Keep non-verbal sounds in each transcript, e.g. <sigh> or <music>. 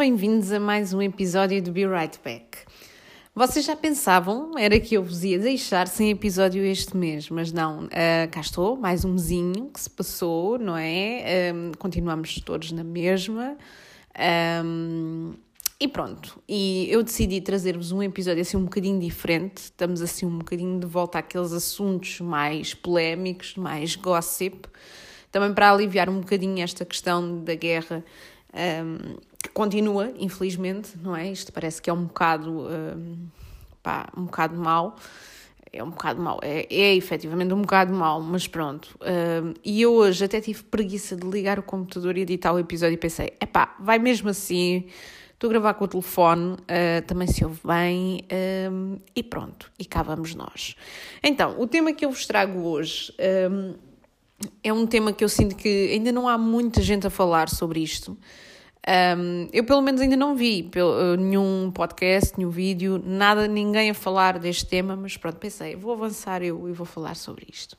Bem-vindos a mais um episódio do Be Right Back. Vocês já pensavam, era que eu vos ia deixar sem episódio este mês, mas não, uh, cá estou, mais um mesinho que se passou, não é? Continuamos todos na mesma. Um, e pronto, e eu decidi trazer-vos um episódio assim um bocadinho diferente, estamos assim um bocadinho de volta àqueles assuntos mais polémicos, mais gossip, também para aliviar um bocadinho esta questão da guerra um, que continua, infelizmente, não é? Isto parece que é um bocado, um, pá, um bocado mau. É um bocado mau, é, é efetivamente um bocado mau, mas pronto. Um, e eu hoje até tive preguiça de ligar o computador e editar o episódio e pensei: é pá, vai mesmo assim, estou a gravar com o telefone, uh, também se ouve bem, um, e pronto, e cá vamos nós. Então, o tema que eu vos trago hoje um, é um tema que eu sinto que ainda não há muita gente a falar sobre isto. Um, eu, pelo menos, ainda não vi uh, nenhum podcast, nenhum vídeo, nada, ninguém a falar deste tema, mas pronto, pensei, vou avançar eu e vou falar sobre isto.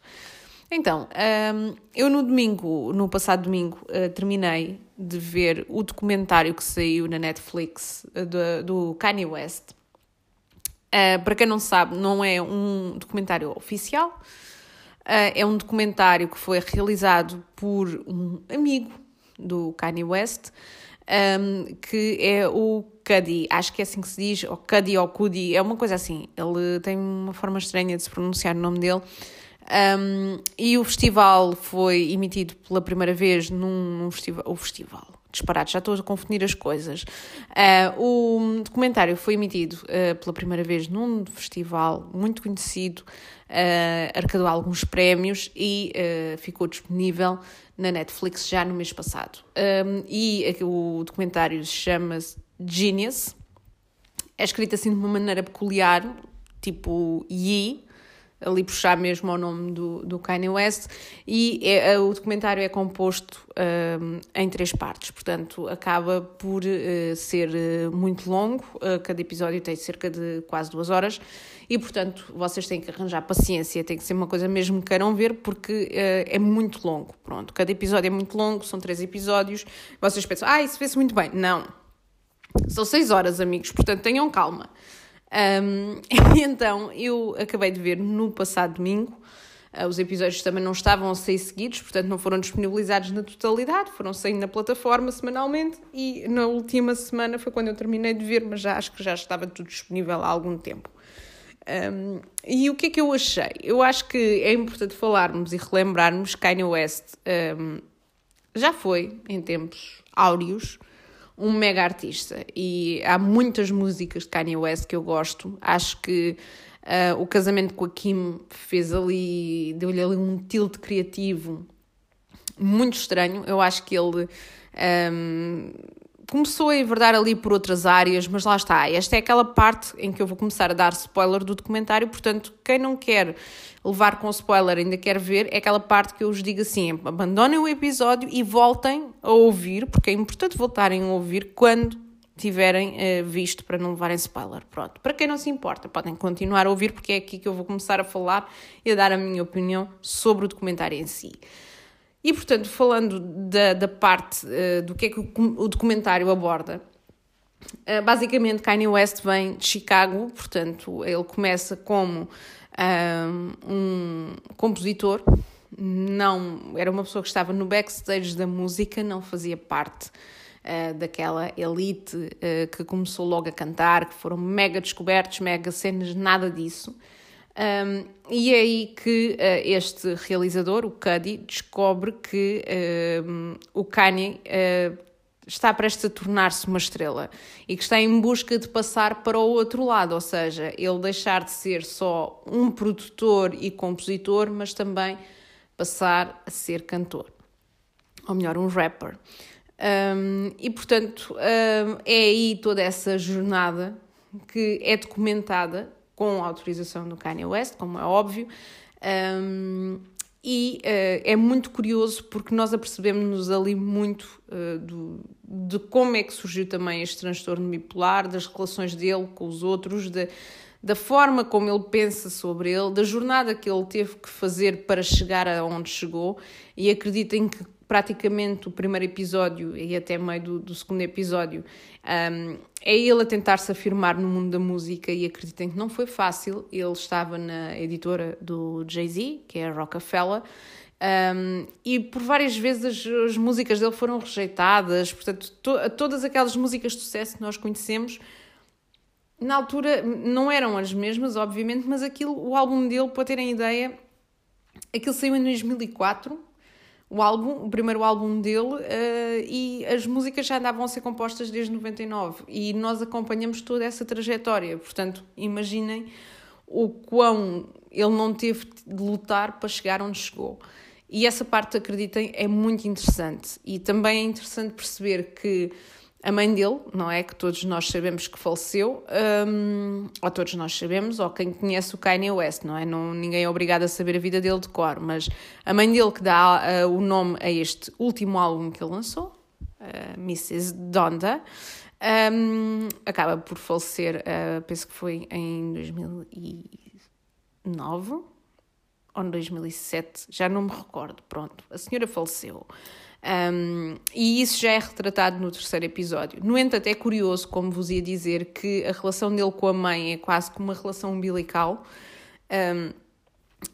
Então, um, eu no domingo, no passado domingo, uh, terminei de ver o documentário que saiu na Netflix uh, do, do Kanye West. Uh, para quem não sabe, não é um documentário oficial, é um documentário que foi realizado por um amigo do Kanye West, um, que é o Cuddy, acho que é assim que se diz, ou Cuddy ou Cudi, é uma coisa assim. Ele tem uma forma estranha de se pronunciar o nome dele. Um, e o festival foi emitido pela primeira vez num, num festival. O festival, disparado, já estou a confundir as coisas. Uh, o documentário foi emitido uh, pela primeira vez num festival muito conhecido, uh, arrecadou alguns prémios e ficou disponível na Netflix já no mês passado. Um, e o documentário chama-se Genius. É escrito assim de uma maneira peculiar, tipo Yi, ali puxar mesmo ao nome do, do Kanye West, e é, o documentário é composto um, em três partes, portanto acaba por uh, ser uh, muito longo, uh, cada episódio tem cerca de quase duas horas, e portanto vocês têm que arranjar paciência, tem que ser uma coisa mesmo que queiram ver, porque é muito longo, pronto, cada episódio é muito longo, são três episódios, vocês pensam, ah, isso vê-se muito bem, não, são seis horas amigos, portanto tenham calma. Um, <laughs> então, eu acabei de ver no passado domingo. Uh, os episódios também não estavam a sair seguidos, portanto não foram disponibilizados na totalidade, foram saindo na plataforma semanalmente e na última semana foi quando eu terminei de ver, mas já acho que já estava tudo disponível há algum tempo. Um, e o que é que eu achei? Eu acho que é importante falarmos e relembrarmos que Kanye West um, já foi, em tempos áureos, um mega artista e há muitas músicas de Kanye West que eu gosto. Acho que uh, o casamento com a Kim fez ali, deu-lhe ali um tilt criativo muito estranho. Eu acho que ele um, começou a enverdar ali por outras áreas, mas lá está. Esta é aquela parte em que eu vou começar a dar spoiler do documentário, portanto, quem não quer levar com spoiler, ainda quer ver, é aquela parte que eu vos digo assim: abandonem o episódio e voltem a ouvir, porque é importante voltarem a ouvir quando tiverem uh, visto para não levarem spoiler. Pronto, para quem não se importa, podem continuar a ouvir, porque é aqui que eu vou começar a falar e a dar a minha opinião sobre o documentário em si. E portanto, falando da, da parte uh, do que é que o, o documentário aborda, uh, basicamente Kanye West vem de Chicago, portanto, ele começa como um compositor, não era uma pessoa que estava no backstage da música, não fazia parte uh, daquela elite uh, que começou logo a cantar, que foram mega descobertos, mega cenas, nada disso. Um, e é aí que uh, este realizador, o Cuddy, descobre que o Kanye está prestes a tornar-se uma estrela e que está em busca de passar para o outro lado, ou seja, ele deixar de ser só um produtor e compositor, mas também passar a ser cantor, ou melhor, um rapper. Um, e portanto, um, é aí toda essa jornada que é documentada com a autorização do Kanye West, como é óbvio. Um, e uh, é muito curioso porque nós apercebemos-nos ali muito uh, do, de como é que surgiu também este transtorno bipolar, das relações dele com os outros, de, da forma como ele pensa sobre ele, da jornada que ele teve que fazer para chegar aonde chegou. E acreditem que praticamente o primeiro episódio e até meio do, do segundo episódio um, é ele a tentar se afirmar no mundo da música e acreditem que não foi fácil. Ele estava na editora do Jay-Z, que é a Rockefeller, um, e por várias vezes as, as, músicas dele foram rejeitadas, portanto, to, todas aquelas músicas de sucesso que nós conhecemos, na altura não eram as mesmas, obviamente, mas aquilo, o álbum dele, para terem ideia, aquilo saiu em 2004, o álbum, o primeiro álbum dele, uh, e as músicas já andavam a ser compostas desde 99, e nós acompanhamos toda essa trajetória, portanto, imaginem o quão ele não teve de lutar para chegar onde chegou. E essa parte, acreditem, é muito interessante. E também é interessante perceber que a mãe dele, não é? Que todos nós sabemos que faleceu, um, ou todos nós sabemos, ou quem conhece o Kanye West, não é? Não, ninguém é obrigado a saber a vida dele de cor, mas a mãe dele que dá uh, o nome a este último álbum que ele lançou, uh, Mrs. Donda, um, acaba por falecer, uh, penso que foi em 2009 ou em 2007, já não me recordo, pronto, a senhora faleceu. Um, e isso já é retratado no terceiro episódio. No entanto, é curioso, como vos ia dizer, que a relação dele com a mãe é quase como uma relação umbilical. Um,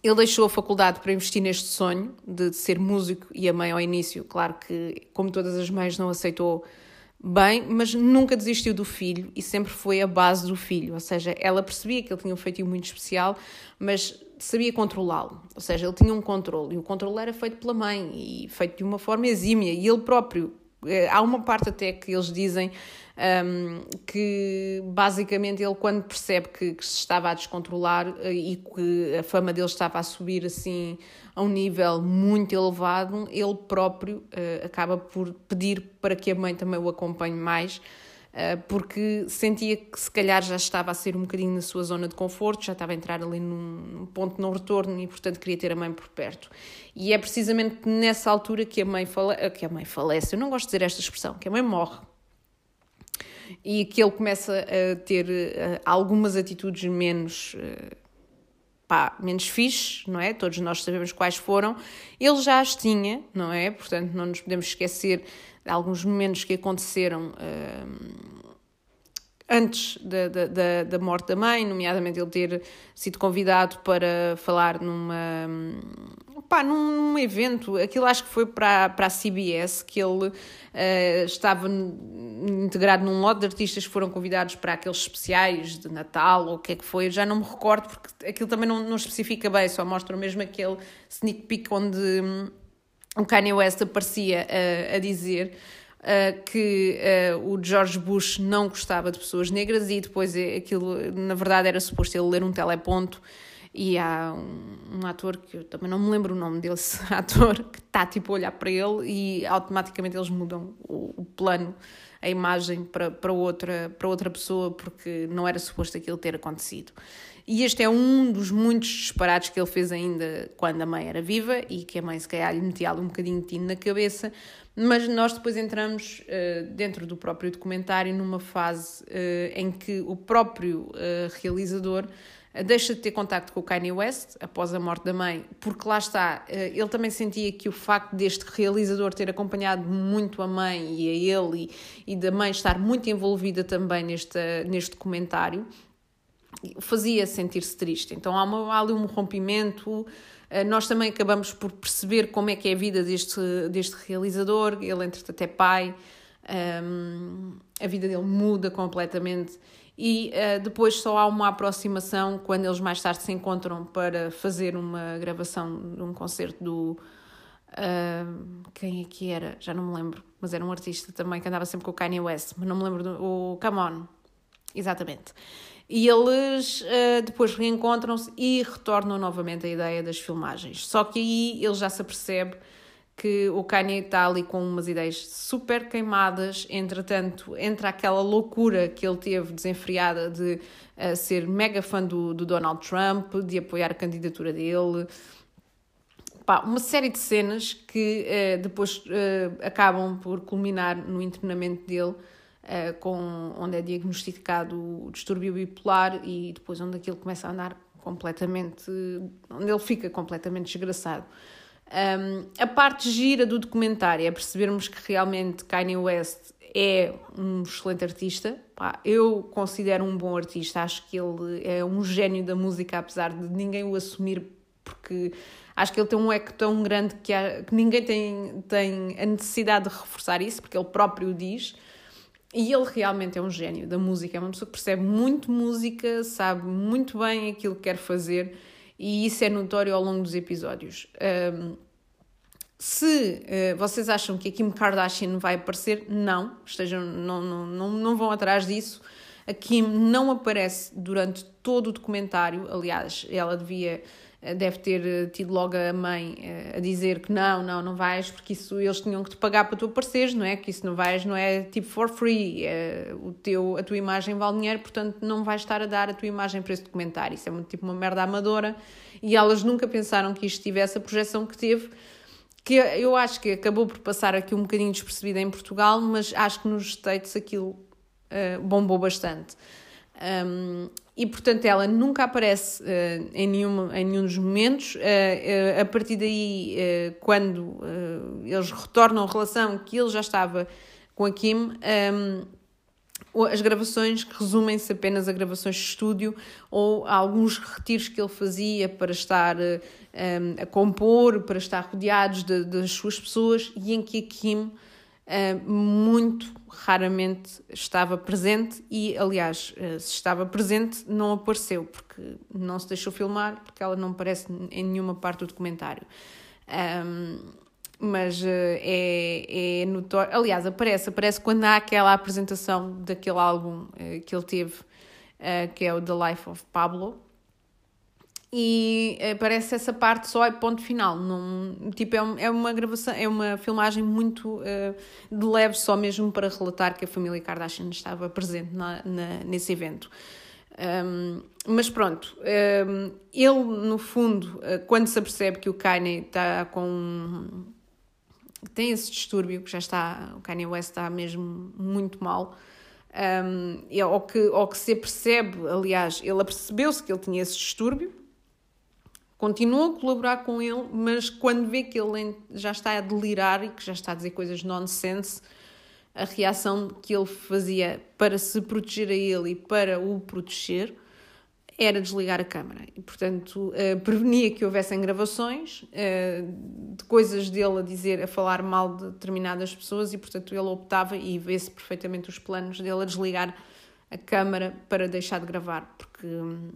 ele deixou a faculdade para investir neste sonho de ser músico e a mãe ao início, claro que, como todas as mães, não aceitou bem, mas nunca desistiu do filho e sempre foi a base do filho. Ou seja, ela percebia que ele tinha um feitio muito especial, mas sabia controlá-lo, ou seja, ele tinha um controle e o controle era feito pela mãe e feito de uma forma exímia e ele próprio. Eh, há uma parte até que eles dizem um, que basicamente ele, quando percebe que, que, se estava a descontrolar eh, e que a fama dele estava a subir assim a um nível muito elevado, ele próprio uh, acaba por pedir para que a mãe também o acompanhe mais porque sentia que se calhar já estava a ser um bocadinho na sua zona de conforto, já estava a entrar ali num ponto de não retorno e, portanto, queria ter a mãe por perto. E é precisamente nessa altura que a mãe, fale... Eh, que a mãe falece, eu não gosto de dizer esta expressão, que a mãe morre. E que ele começa a ter uh, algumas atitudes menos. Pá, menos fixe, não é? Todos nós sabemos quais foram. Ele já as tinha, não é? Portanto, não nos podemos esquecer alguns momentos que aconteceram uh, antes da, da, da, morte da mãe, nomeadamente ele ter sido convidado para falar numa, pá, num evento, aquilo acho que foi para, para a CBS, que ele uh, estava integrado num lote de artistas que foram convidados para aqueles especiais de Natal ou o que é que foi, já não me recordo porque aquilo também não, não especifica bem, só mostra mesmo aquele sneak peek onde o Kanye West aparecia a, a dizer uh, que uh, o George Bush não gostava de pessoas negras e depois aquilo, na verdade, era suposto ele ler um teleponto e há um, um, ator que eu também não me lembro o nome desse <laughs> ator que está tipo a olhar para ele e automaticamente eles mudam o, o, plano, a imagem para, para, outra, para outra pessoa porque não era suposto aquilo ter acontecido. E este é um dos muitos disparados que ele fez ainda quando a mãe era viva e que a mãe se calhar lhe metia um bocadinho de tino na cabeça, mas nós depois entramos uh, dentro do próprio documentário numa fase uh, em que o próprio uh, realizador deixa de ter contacto com o Kanye West após a morte da mãe, porque lá está, ele também sentia que o facto deste realizador ter acompanhado muito a mãe e a ele e, e da mãe estar muito envolvida também neste, neste documentário fazia sentir-se triste. Então há, uma, há ali um rompimento. Eh, nós também acabamos por perceber como é que é a vida deste, deste realizador. Ele, entretanto, é pai, um, ehm, a vida dele muda completamente. E uh, depois só há uma aproximação quando eles mais tarde se encontram para fazer uma gravação de um concerto do. Uh, quem é que era? Já não me lembro, mas era um artista também que andava sempre com o Kanye West, mas não me lembro do. O Come On, exatamente. E eles uh, depois reencontram-se e retornam novamente à ideia das filmagens. Só que aí ele já se apercebe que o Kanye está ali com umas ideias super queimadas, entretanto, entra aquela loucura que ele teve desenfreada de uh, ser mega fã do, do Donald Trump, de apoiar a candidatura dele. Pá, uma série de cenas que uh, depois uh, acabam por culminar no internamento dele com, onde é diagnosticado o distúrbio bipolar e depois onde aquilo começa a andar completamente, onde ele fica completamente desgraçado. Um, a parte gira do documentário é percebermos que realmente Kanye West é um excelente artista. Pá, eu considero um bom artista, acho que ele é um gênio da música, apesar de ninguém o assumir, porque acho que ele tem um eco tão grande que, há, que ninguém tem, tem a necessidade de reforçar isso, porque ele próprio diz. E ele realmente é um gênio da música, é uma pessoa que percebe muito música, sabe muito bem aquilo que quer fazer e isso é notório ao longo dos episódios. Um, se uh, vocês acham que a Kim Kardashian vai aparecer, não, estejam, não, não, não, não vão atrás disso. A Kim não aparece durante todo o documentário, aliás, ela devia deve ter eh, tido logo a mãe a dizer que não, não, não vais, porque isso eles tinham que te pagar para tu apareceres, não é? Que isso não vais, não é tipo for free, é, o teu, a tua imagem vale dinheiro, portanto não vais estar a dar a tua imagem para esse documentário. Isso é muito, tipo uma merda amadora e elas nunca pensaram que isto tivesse a projeção que teve, que eu acho que acabou por passar aqui um bocadinho despercebida em Portugal, mas acho que nos States aquilo uh, bombou bastante. Um, e portanto ela nunca aparece uh, em, nenhuma, em nenhum dos momentos. Uh, uh, a partir daí, quando eles retornam a relação que ele já estava com a Kim, um, as gravações resumem-se apenas a gravações de estúdio ou a alguns retiros que ele fazia para estar um, a compor, para estar rodeados de, das suas pessoas e em que a Kim muito raramente estava presente e, aliás, uh, se estava presente, não apareceu, porque não se deixou filmar, porque ela não aparece em nenhuma parte do documentário. Um, mas uh, é, é notório. Aliás, aparece, aparece quando há aquela apresentação daquele álbum que ele teve, que é o The Life of Pablo, e aparece essa parte só é ponto final não, tipo é, é uma gravação é uma filmagem muito uh, de leve só mesmo para relatar que a família Kardashian estava presente na, na nesse evento. Um, mas pronto um, ele no fundo uh, quando se apercebe que o Kanye está com tem esse distúrbio que já está o Kanye West está mesmo muito mal um, ou, que, ou que se percebe aliás ele apercebeu-se que ele tinha esse distúrbio continua a colaborar com ele, mas quando vê que ele já está a delirar e que já está a dizer coisas nonsense, a reação que ele fazia para se proteger a ele e para o proteger era desligar a câmara. E, portanto, uh, prevenia que houvessem gravações uh, de coisas dele a dizer, a falar mal de determinadas pessoas e, portanto, ele optava e vê-se perfeitamente os planos dele a desligar a câmara para deixar de gravar, porque hum,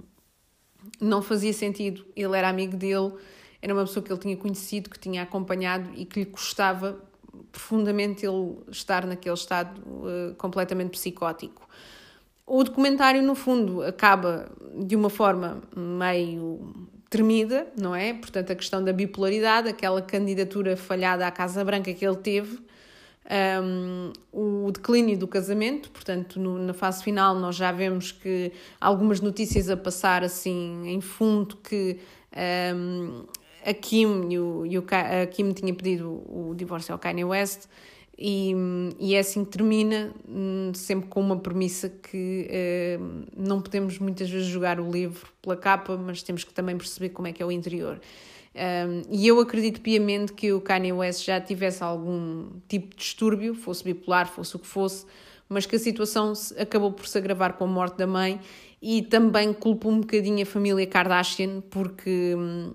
não fazia sentido. Ele era amigo dele, era uma pessoa que ele tinha conhecido, que tinha acompanhado e que lhe custava profundamente ele estar naquele estado uh, completamente psicótico. O documentário, no fundo, acaba de uma forma meio tremida, não é? Portanto, a questão da bipolaridade, aquela candidatura falhada à Casa Branca que ele teve, um, o declínio do casamento, portanto, no, na fase final nós já vemos que algumas notícias a passar assim em fundo que um, a Kim e o, e o, a Kim tinha pedido o divórcio ao Kanye West e, e é assim que termina, hum, sempre com uma premissa que uh, não podemos muitas vezes jogar o livro pela capa, mas temos que também perceber como é que é o interior. Um, e eu acredito piamente que o Kanye West já tivesse algum tipo de distúrbio, fosse bipolar, fosse o que fosse, mas que a situação acabou por se agravar com a morte da mãe e também culpo um bocadinho a família Kardashian, porque hum,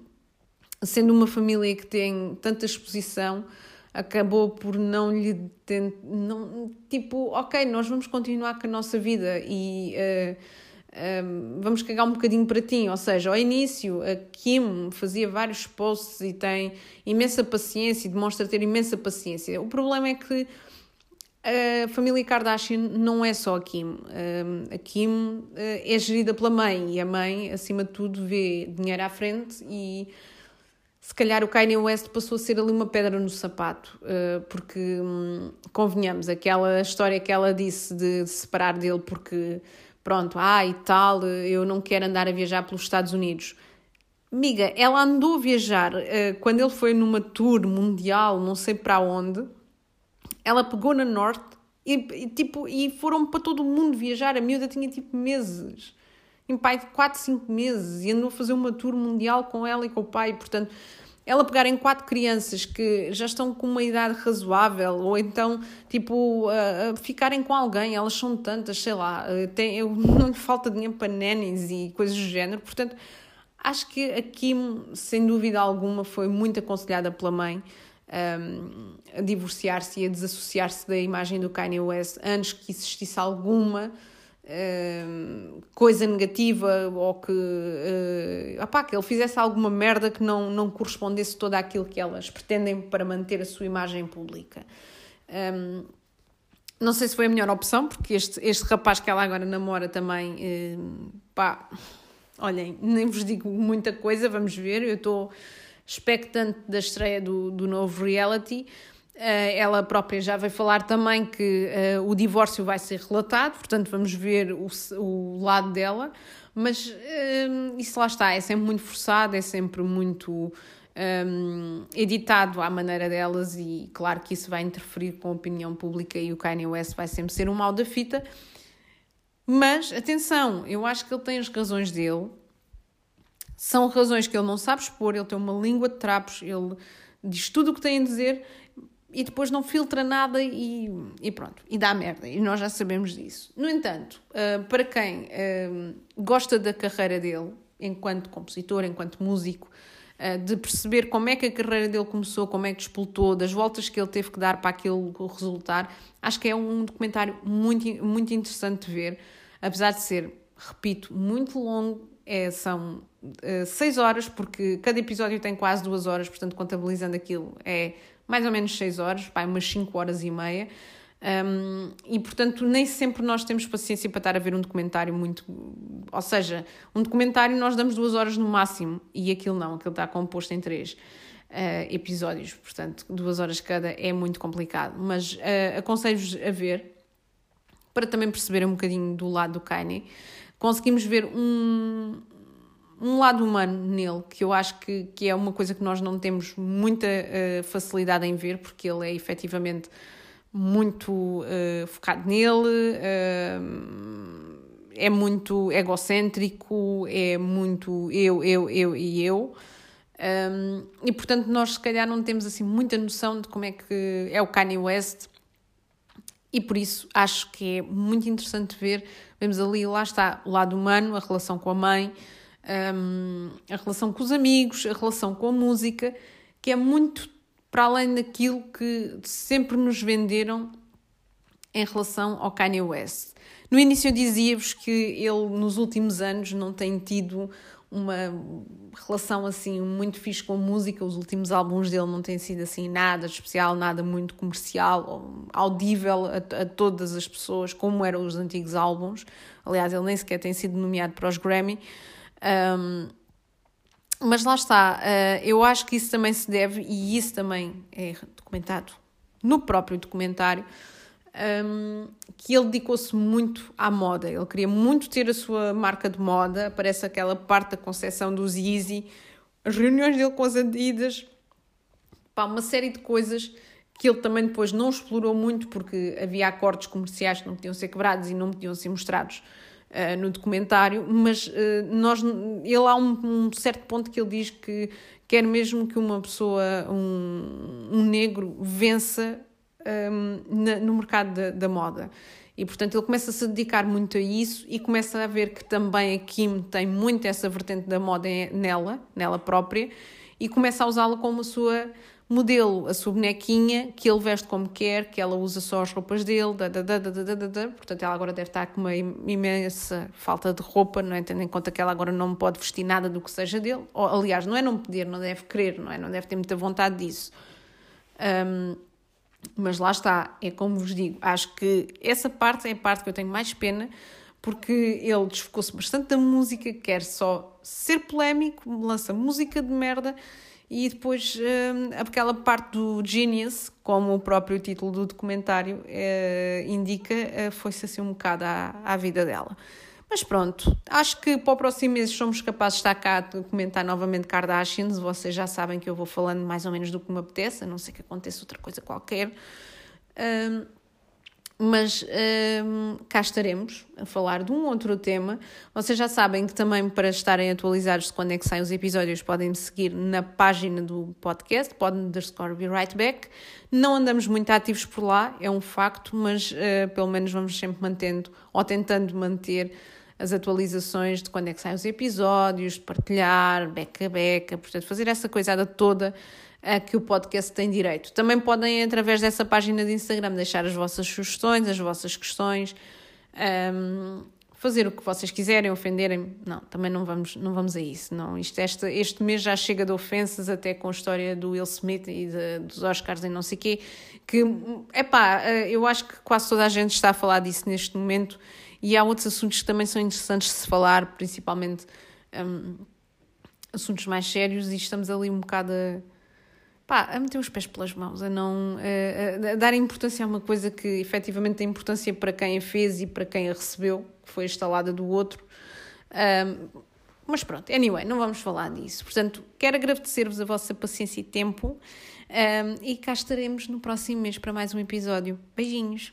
sendo uma família que tem tanta exposição, acabou por não lhe ter, não, tipo, ok, nós vamos continuar com a nossa vida e uh, vamos cagar um bocadinho para ti. Ou seja, ao início, a Kim fazia vários posts e tem imensa paciência e demonstra ter imensa paciência. O problema é que a família Kardashian não é só a Kim. A Kim uh, é gerida pela mãe e a mãe, acima de tudo, vê dinheiro à frente e se calhar o Kanye West passou a ser ali uma pedra no sapato, uh, porque, um, convenhamos, aquela história que ela disse de separar dele porque pronto, ah e tal, eu não quero andar a viajar pelos Estados Unidos. Amiga, ela andou a viajar uh, quando ele foi numa tour mundial, não sei para onde. Ela pegou na Norte e, e, tipo, e foram para todo o mundo viajar. A miúda tinha tipo meses, em pai de 4, 5 meses, e andou a fazer uma tour mundial com ela e com o pai. Portanto, ela pegar em quatro crianças que já estão com uma idade razoável, ou então, tipo, uh, ficarem com alguém, elas são tantas, sei lá, uh, tem, eu, <laughs> não lhe falta dinheiro para nénis e coisas do género, portanto, acho que a Kim, sem dúvida alguma, foi muito aconselhada pela mãe um, a divorciar-se e a desassociar-se da imagem do Kanye West antes que existisse alguma coisa negativa ou que, uh, opá, que ele fizesse alguma merda que não, não correspondesse todo àquilo que elas pretendem para manter a sua imagem pública. Um, não sei se foi a melhor opção, porque este, este rapaz que ela agora namora também, uh, pá, olhem, nem vos digo muita coisa, vamos ver, eu estou expectante da estreia do, do novo reality. Eh, ela própria já vai falar também que uh, o divórcio vai ser relatado, portanto vamos ver o, o lado dela, mas uh, isso lá está, é sempre muito forçado, é sempre muito um, editado à maneira delas e claro que isso vai interferir com a opinião pública e o Kanye West vai sempre ser um mal da fita. Mas atenção, eu acho que ele tem as razões dele, são razões que ele não sabe expor, ele tem uma língua de trapos, ele diz tudo o que tem a dizer e depois não filtra nada e, e, pronto, e dá merda, e nós já sabemos disso. No entanto, uh, para quem uh, gosta da carreira dele, enquanto compositor, enquanto músico, uh, de perceber como é que a carreira dele começou, como é que despoltou, das voltas que ele teve que dar para aquilo resultar, acho que é um documentário muito, muito interessante de ver, apesar de ser, repito, muito longo, é, são seis horas, porque cada episódio tem quase duas horas, portanto, contabilizando aquilo, é mais ou menos 6 horas, vai umas 5 horas e meia. Um, e portanto, nem sempre nós temos paciência para estar a ver um documentário muito. Ou seja, um documentário nós damos duas horas no máximo e aquilo não, aquilo está composto em três uh, episódios, portanto, duas horas cada é muito complicado. Mas uh, aconselho-vos a ver para também perceber um bocadinho do lado do Kanye. Conseguimos ver um, um lado humano nele, que eu acho que, que é uma coisa que nós não temos muita uh, facilidade em ver, porque ele é efetivamente muito uh, focado nele, uh, é muito egocêntrico, é muito eu, eu, eu e eu. Um, e portanto, nós se calhar não temos assim muita noção de como é que é o Kanye West, e por isso acho que é muito interessante ver. Vemos ali, lá está, o lado humano, a relação com a mãe, um, a relação com os amigos, a relação com a música, que é muito para além daquilo que sempre nos venderam em relação ao Kanye West. No início eu dizia-vos que ele nos últimos anos não tem tido uma relação assim muito fixe com a música, os últimos álbuns dele não têm sido assim nada especial, nada muito comercial, audível a, a todas as pessoas, como eram os antigos álbuns. Aliás, ele nem sequer tem sido nomeado para os Grammy. Um, mas lá está, uh, eu acho que isso também se deve, e isso também é documentado no próprio documentário, um, que ele dedicou-se muito à moda. Ele queria muito ter a sua marca de moda. Aparece aquela parte da concepção dos Yeezy, as reuniões dele com as Adidas, pá, uma série de coisas que ele também depois não explorou muito porque havia acordos comerciais que não podiam ser quebrados e não podiam ser mostrados uh, no documentário, mas uh, nós, ele há um, um, certo ponto que ele diz que quer mesmo que uma pessoa, um, um negro, vença um, ehm, na, no mercado da, da moda. E portanto ele começa a se dedicar muito a isso e começa a ver que também a Kim tem muito essa vertente da moda nela, nela própria, e começa a usá-la como a sua modelo, a sua bonequinha, que ele veste como quer, que ela usa só as roupas dele, da, da, da, da, da, da, portanto ela agora deve estar com uma imensa falta de roupa, não é? tendo em conta que ela agora não pode vestir nada do que seja dele, ou, aliás, não é não poder, não deve querer, não é? Não deve ter muita vontade disso. Um, mas lá está, é como vos digo, acho que essa parte é a parte que eu tenho mais pena, porque ele desfocou-se bastante da música, quer só ser polémico, lança música de merda e depois hum, aquela parte do Genius, como o próprio título do documentário uh, indica, uh, foi-se assim um bocado à, à vida dela. Mas pronto, acho que para o próximo mês somos capazes de estar cá a comentar novamente Kardashians. Vocês já sabem que eu vou falando mais ou menos do que me apetece, a não ser que aconteça outra coisa qualquer. Um, mas um, cá estaremos a falar de um outro tema. Vocês já sabem que também para estarem atualizados de quando é que saem os episódios podem me seguir na página do podcast, podem underscore be right back. Não andamos muito ativos por lá, é um facto, mas uh, pelo menos vamos sempre mantendo ou tentando manter as atualizações de quando é que saem os episódios, de partilhar, beca a beca, portanto fazer essa coisada toda a que o podcast tem direito. Também podem, através dessa página de Instagram, deixar as vossas sugestões, as vossas questões, um, fazer o que vocês quiserem, ofenderem. Não, também não vamos, não vamos a isso. Não, isto, este, este mês já chega de ofensas, até com a história do Will Smith e de, dos Oscars e não sei o quê, que, epá, eh, eu acho que quase toda a gente está a falar disso neste momento e há outros assuntos que também são interessantes de se falar, principalmente um, assuntos mais sérios, e estamos ali um bocado a pá, a meter os pés pelas mãos, a não a, a dar importância a uma coisa que efetivamente tem importância para quem a fez e para quem a recebeu, que foi instalada do outro. Um, mas pronto, anyway, não vamos falar disso. Portanto, quero agradecer-vos a vossa paciência e tempo um, e cá estaremos no próximo mês para mais um episódio. Beijinhos!